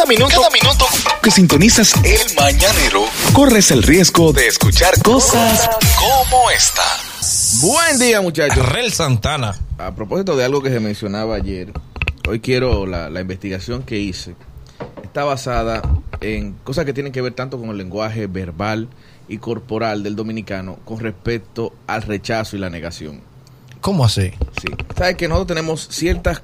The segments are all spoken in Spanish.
Cada minuto, cada minuto que sintonizas el mañanero, corres el riesgo de escuchar cosas como esta. Buen día, muchachos. Rel Santana. A propósito de algo que se mencionaba ayer, hoy quiero la, la investigación que hice. Está basada en cosas que tienen que ver tanto con el lenguaje verbal y corporal del dominicano con respecto al rechazo y la negación. ¿Cómo así? Sí. Sabes que nosotros tenemos ciertas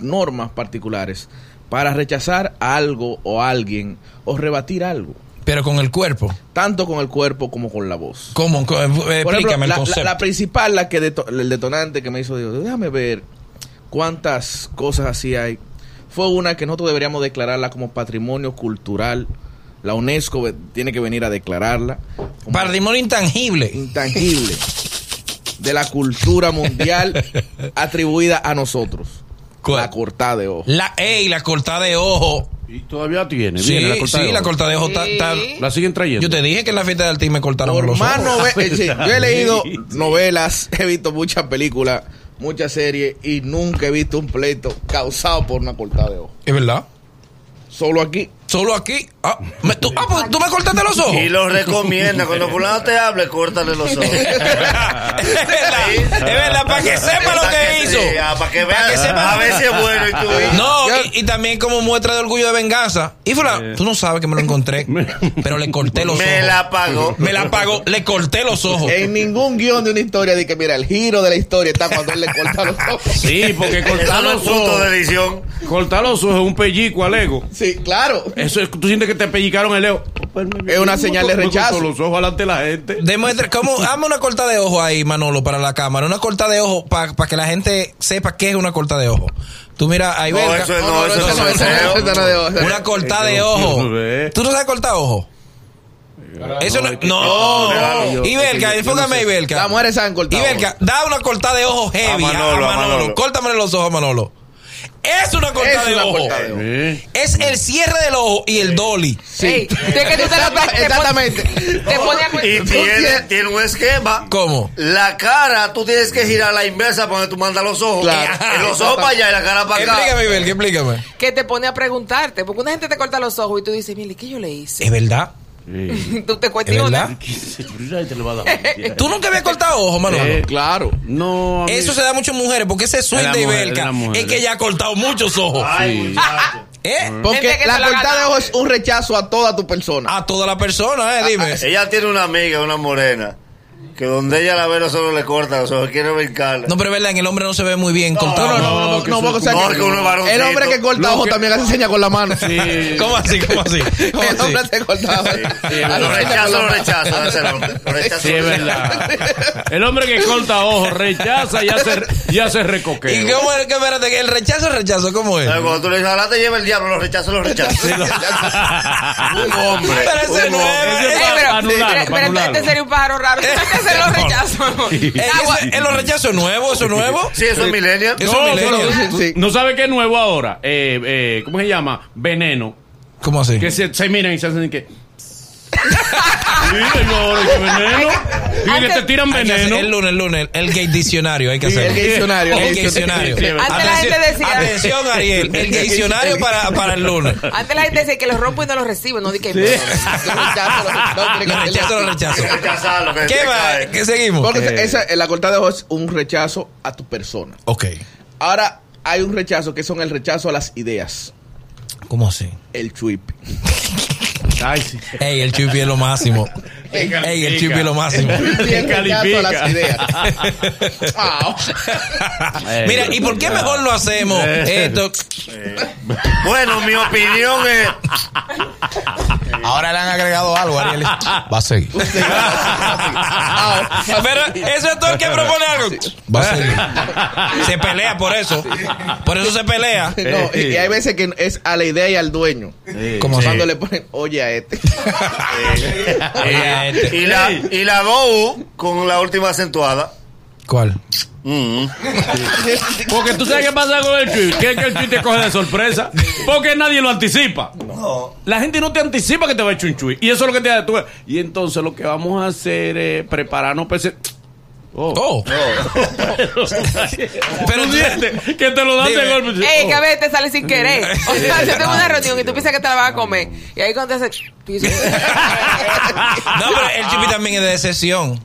normas particulares para rechazar a algo o a alguien o rebatir algo, Pero con el cuerpo. tanto con el cuerpo como con la voz. ¿Cómo? Eh, ejemplo, Explícame el la, concepto. la principal, la que deto- el detonante que me hizo, digo, déjame ver cuántas cosas así hay. Fue una que nosotros deberíamos declararla como patrimonio cultural. La UNESCO tiene que venir a declararla Patrimonio intangible. intangible de la cultura mundial atribuida a nosotros. ¿Cuál? La cortada de ojo. La, ey, la cortada de ojo. Y todavía tiene. Sí, viene la cortada sí, de la cortada de ojo está... está- La siguen trayendo. Yo te dije que en la fiesta de Altín me cortaron Por los más ojos. nove- eh, sí, yo he leído novelas, he visto muchas películas, muchas series y nunca he visto un pleito causado por una cortada de ojo. ¿Es verdad? Solo aquí. Solo aquí. Ah, me- tú, ah, pues, ¿tú me cortaste los ojos. Y lo recomienda. Cuando fulano te hable, córtale los ojos. es verdad, es verdad, para que sepa lo que hizo. Sí, para que sepa- A ver si es bueno y tú. No, y, y también como muestra de orgullo de venganza. Y fulano, tú no sabes que me lo encontré, pero le corté los Me ojos. la pagó. Me la pagó, le corté los ojos. En ningún guion de una historia de que, mira, el giro de la historia está cuando él le corta los ojos. Sí, porque cortar los ojos. de edición. Cortar los ojos es un pellico al ego. Sí, claro. Eso es, tú sientes que te pellicaron el ego. Es una señal de rechazo. los ojos delante de la gente. Demuestra, ¿cómo? Hazme una corta de ojo ahí, Manolo, para la cámara. Una corta de ojo para que la gente sepa qué es una corta de ojo. Tú mira, ahí No, eso No, eso no no, no, no ojo. Una corta de ojo. ¿Tú no sabes cortar ojo? Eso no. No. Ibelka, enfócame a Ibelka. Las mujeres saben cortar Ibelka, da una corta de ojo heavy a Manolo. Los ojos, Manolo. Es una corta Es de ojo. corta de ojo. Sí. Es el cierre del ojo y el dolly. Ey, de que tú te pon- Exactamente. Te pone a Y tiene, tiene un esquema. ¿Cómo? La cara, tú tienes que girar la inversa para donde tú mandas los ojos. Claro. Y los ojos para allá y la cara para acá. Explícame, Ibelka, explícame. que te pone a preguntarte, porque una gente te corta los ojos y tú dices, mire, ¿qué yo le hice? ¿Es verdad? Sí. Tú te ¿Es cuestionas. a. ¿Tú nunca habías cortado ojo, Manolo? Eh, Claro. No, a mí- Eso se da mucho en mujeres, porque ese la de mujer. es que ella ha cortado muchos ojos. Ay. ¿Eh? Porque la cortada de ojo es un rechazo a toda tu persona. A toda la persona, ¿eh? Dime. Ella tiene una amiga, una morena, que donde ella la ve no solo le corta los ojos, quiere brincarla. No, pero es verdad, en el hombre no se ve muy bien cortado. No, no, no, no, que no, eso porque, o sea, no, que que uno el hombre que corta Lo ojo que- también hace señas con la mano. Sí. ¿Cómo así? ¿Cómo así? ¿Cómo El hombre te corta ojo. Sí, Hace Lo rechazo, lo rechazo, ese hombre. Lo rechazo, Sí, es lo verdad. El hombre que corta ojos rechaza y hace, y hace ¿Y recoqueo. cómo es que, espérate, que el rechazo es rechazo? ¿Cómo es? Cuando tú le dices, ojalá te lleve el diablo, lo rechazo, lo rechazo. un hombre. Pero ese un no es- hombre. Ese pero, para pero anularlo. este sería un pájaro raro. Este lo rechazo. Eh, ese- ¿Es los rechazos nuevos? ¿Eso es nuevo? Sí, eso es millennial. Eso No, es millennial. Sí. ¿No sabe qué es nuevo ahora? Eh, eh, ¿Cómo se llama? Veneno. ¿Cómo así? Que se, se miran y se hacen que... Sí, veneno. Y que te tiran veneno. el lunes, el lunes, el gay diccionario hay que Sí, hacer. el diccionario, El diccionario. Antes la gente decía- Atención, Ariel. El diccionario para, para el lunes. Antes la gente decía que los rompo y no los recibo, no di que rechazo, los- rechazo, ¿Qué va? ¿Qué seguimos? Porque esa, la cortada de ojo es un rechazo a tu persona. Ok. Ahora hay un rechazo que son el rechazo a las ideas. ¿Cómo así? El chuip. Ay, sí. Ey, el chupi es lo máximo. Ey, el chupi es lo máximo. Y el rechazo a las califica. ideas. Wow. Mira, ¿y por qué mejor lo hacemos esto? Bueno, mi opinión es. Ahora le han agregado algo, Ariel. Va a seguir. Pero eso es todo el que propone algo. Va a seguir. Se pelea por eso. Por eso se pelea. No, y, y hay veces que es a la idea y al dueño. Como Cuando le ponen, oye a este. Oye, este. Y la, y la GO con la última acentuada. ¿Cuál? Mm. Porque tú sabes qué pasa con el tweet, que es que el tweet te coge de sorpresa, porque nadie lo anticipa. La gente no te anticipa que te va a echar un tweet, y eso es lo que te da tú. Y entonces lo que vamos a hacer es prepararnos para ese- Oh. Oh. Pero que te lo dan de golpe. Ey, Oh. que a veces te sale sin querer. O sea, yo tengo una reunión y tú piensas que te la vas a comer. Y ahí cuando te hace... tú dices, No, pero el chupi también es de excepción.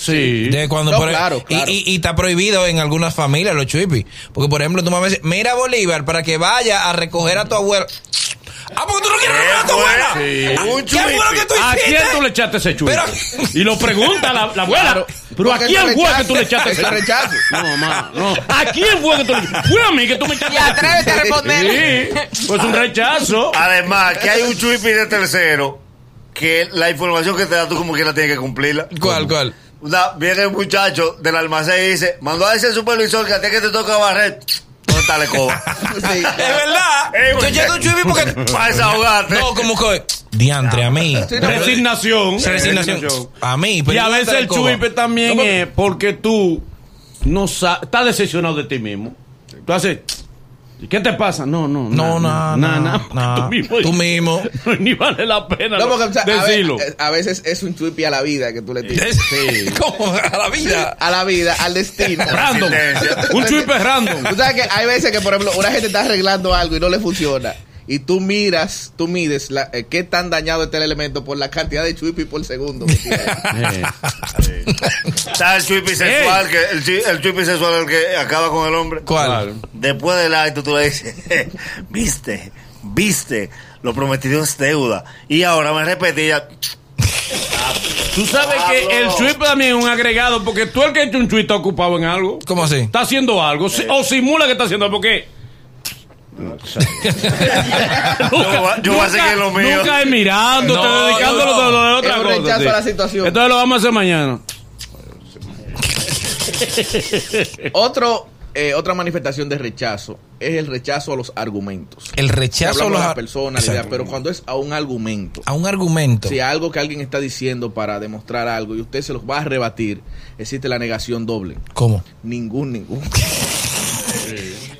Sí. De cuando No, por- claro, y- claro. Y, y está prohibido en algunas familias los chupis. Porque, por ejemplo, tu mamá dice, mira Bolívar para que vaya a recoger a tu abuela. Ah, porque tú no quieres recoger a tu abuela. Sí. Un ¿Qué que tú ¿A hiciste? quién tú le echaste ese chupi? Pero- Y lo pregunta la, la abuela. Claro. Pero ¿a quién fue que tú le echaste ese rechazo. No, mamá, no. ¿A quién fue que tú le Fue a mí que tú me echaste Y atrévete a responder. Sí, pues un rechazo. Además, que hay un chuipi de tercero que la información que te da tú como quiera tienes que cumplirla. ¿Cuál, cuál? Una- viene un muchacho del almacén y dice, mandó a ese supervisor que a ti que te toca barrer. ¿Dónde está la escoba? Sí. Es verdad. Ey, Yo llego un chupi porque... Para desahogarte. No, como que... Diantre, a mí. Resignación. Resignación. A mí. pero Y a ¿dónde veces el chuipe también es porque tú no sa- estás decepcionado de ti mismo. Tú haces. ¿Y qué te pasa? No, no, No, no, no, no. Tú mismo. Tú mismo. Ni vale la pena No, porque, o sea, a, decirlo. veces, a veces es un chupi a la vida que tú le tiras. ¿Cómo? A la vida. A la vida, al destino. Random. Un chuipe random. Tú sabes que hay veces que, por ejemplo, una gente está arreglando algo y no le funciona. Y tú miras, tú mides la, eh, qué tan dañado está el elemento por la cantidad de chupi por segundo. que tiene. Eh, Está el chuipi sexual, que el, chuipi sexual es el que acaba con el hombre. ¿Cuál? Después del acto tú le dices, viste, viste, lo prometido es deuda. Y ahora me repetía, Tú sabes que el chuipe también es un agregado porque tú el que ha hecho un chuipe está ocupado en algo. ¿Cómo así? Está haciendo algo. si- O simula que está haciendo algo. Porque. Yo voy a- yo voy a seguir lo mío. Nunca es mirando, No, te dedicándolo no. a lo de otra Es un cosa. rechazo sí. a la situación. Entonces lo vamos a hacer mañana. Otro, eh, otra manifestación de rechazo es el rechazo a los argumentos. El rechazo a los la ar- persona, la idea, Exacto. pero cuando es a un argumento. a un argumento. Si algo que alguien está diciendo para demostrar algo y usted se lo va a rebatir, existe la negación doble. ¿Cómo? Ningún, ningún.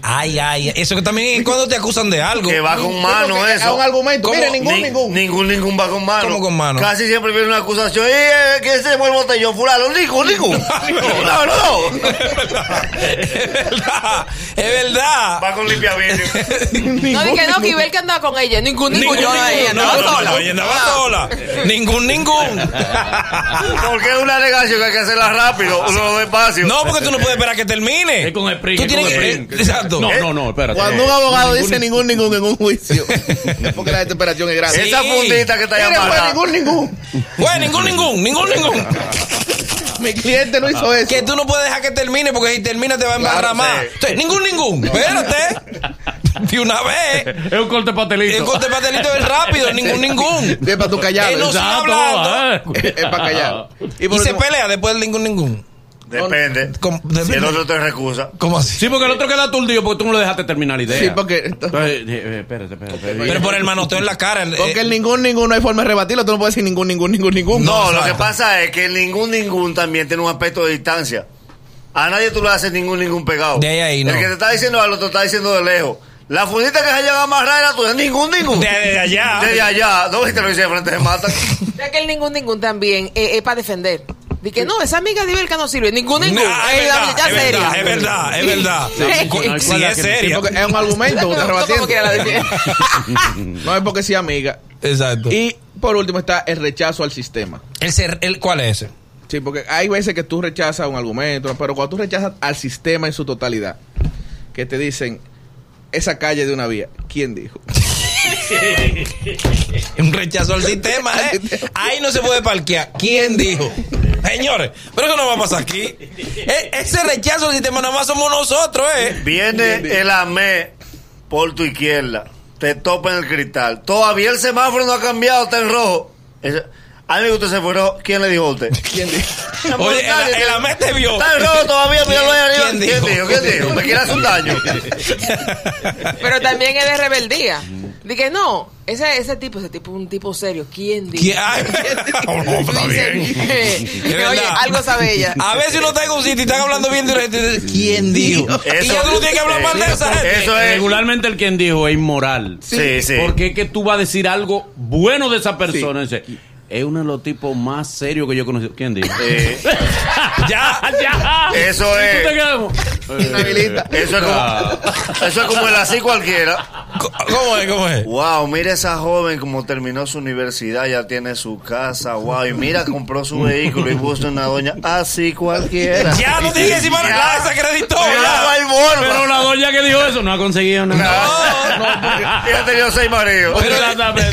Ay, ay, eso que también es cuando te acusan de algo. que va con mano Porque eso. Un argumento. ¿Cómo? Mire, ningún, Ni- ningún. Ningún, ningún va con mano. ¿Cómo con mano? Casi siempre viene una acusación. ¡Eh, eh, que se fue el botellón fulano! ¡Ningún, ningún! No, no, no. es verdad. Es verdad. Va con limpia vidrio. No, dije no, que Ibel que andaba con ella. Ningún, ningún. Yo, ella no, andaba no, sola. no, ella andaba sola. Ningún, ningún. Porque es una negación que hay que hacerla rápido, uno despacio. No, porque tú no puedes esperar a que termine. Es con sprint. Tú es tienes que. sprint. No, no, no, espérate. Cuando un abogado dice ningún, ningún en un juicio, es porque la desesperación es grande. Esa fundita que está llamada. fue ningún, ningún. Güey, ningún, ningún, ningún, ningún. Mi cliente no hizo eso. Que tú no puedes dejar que termine porque si termina te va a embarrar Claro, más. sí. Entonces, ningún, ningún. Espérate. De una vez. Es un corte pastelito. El corte pastelito es rápido. Ningún, ningún. Es para tu callado. Él no Exacto, hablando. eh. Es para callar. Y se pelea después del ningún, ningún. Depende. ¿Cómo? Si el otro te recusa. ¿Cómo así? Sí, porque el otro queda aturdido porque tú no le dejaste terminar la idea. Sí, porque, Entonces, eh, eh, espérate, espérate. espérate. Pero por el manoteo en la cara. el- porque eh, el ningún, ningún no hay forma de rebatirlo. Tú no puedes decir ningún, ningún, ningún, ningún. No, lo que pasa es que el ningún ningún también tiene un aspecto de distancia. A nadie tú le haces ningún ningún pegado. De ahí no. El que te está diciendo algo te está diciendo de lejos. La fundita que se llega a amarrar era tuya. Ningún ningún. Desde allá. Desde allá. No, si te lo dice de frente se matan. Ya que el ningún, ningún también eh, es para defender. Dije, no, esa amiga de que no sirve. Ningún, ningún. Nah, Eh, es, verdad, es seria. verdad, es verdad, es verdad. Sí. Sí, es seria. es un argumento. No es porque sea amiga. Exacto. Y por último está el rechazo al sistema. El ser, el, ¿Cuál es ese? Sí, porque hay veces que tú rechazas un argumento, pero cuando tú rechazas al sistema en su totalidad, que te dicen esa calle de una vía, ¿quién dijo? Un rechazo al sistema, ¿eh? Ahí no se puede parquear. ¿Quién dijo? Señores, pero eso no va a pasar aquí. E- ese rechazo al sistema nada más somos nosotros, ¿eh? Viene el AME por tu izquierda. Te topa en el cristal. Todavía el semáforo no ha cambiado, está en rojo. Ese- a mí me gusta ese fuero. ¿Quién le dijo a usted? ¿Quién dijo? Oye, el, el AME te vio. Está en rojo todavía, míralo ahí arriba. ¿Quién ¿Quién dijo? dijo? ¿Quién dijo? ¿Me quiere hacer un daño? Pero también es de rebeldía. Dije, no, ese, ese tipo, ese tipo, un tipo serio. ¿Quién dijo? ¿Quién? Ay, no, no, está bien. que, oye, algo sabe ella. A ver si uno está en un sitio y están hablando bien de la gente. ¿Quién dijo? Eso- y ya tú no tienes que hablar mal de esa gente. Eso es. Regularmente el quien dijo es inmoral. Sí, sí. Porque es que tú vas a decir algo bueno de esa persona. Dice, es uno de los tipos más serios que yo he conocido. ¿Quién dijo? Eh, Ya. ya. Eso ¿Tú es. te quedas como- eso es como, eso es como el así cualquiera. ¿Cómo es? ¿Cómo es? Wow, mira esa joven como terminó su universidad, ya tiene su casa, wow, y mira, compró su vehículo y puso una doña así cualquiera. Ya no tiene no ya. hay forma. Pero la doña que dijo eso no ha conseguido nada. No, no, porque ella ha tenido seis maridos.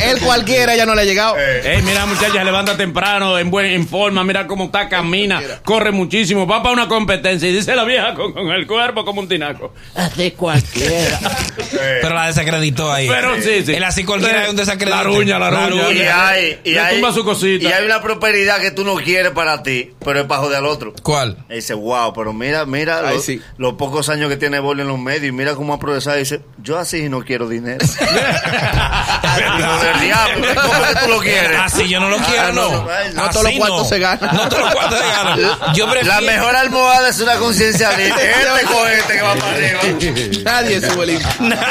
Él cualquiera ya no le ha llegado. Ey, mira, muchacha, levanta temprano, en buen en forma, mira cómo está, camina, corre muchísimo, va para una competencia y dice la vieja con, con el cuerpo como un tinaco. Hace cualquiera. Pero la desacreditó ahí. Pero sí, sí. El así cualquiera es un desacredito. La ruña, la ruña. y hay, y hay, tumba su cosita. y hay una prosperidad que tú no quieres para ti, pero es para joder al otro. ¿Cuál? Y dice, wow, pero mira, mira Ay, los, sí. los pocos años que tiene Boli en los medios y mira cómo ha progresado. Y dice, yo así no quiero dinero. Hijo del diablo, ¿cómo que tú lo quieres? Así yo no lo quiero, Ah, no. no, no todos los cuartos se ganan. No todos los cuartos se ganan. Yo prefiero. La mejor almohada es una conciencia libre. Este cohete que va para arriba. Nadie sube el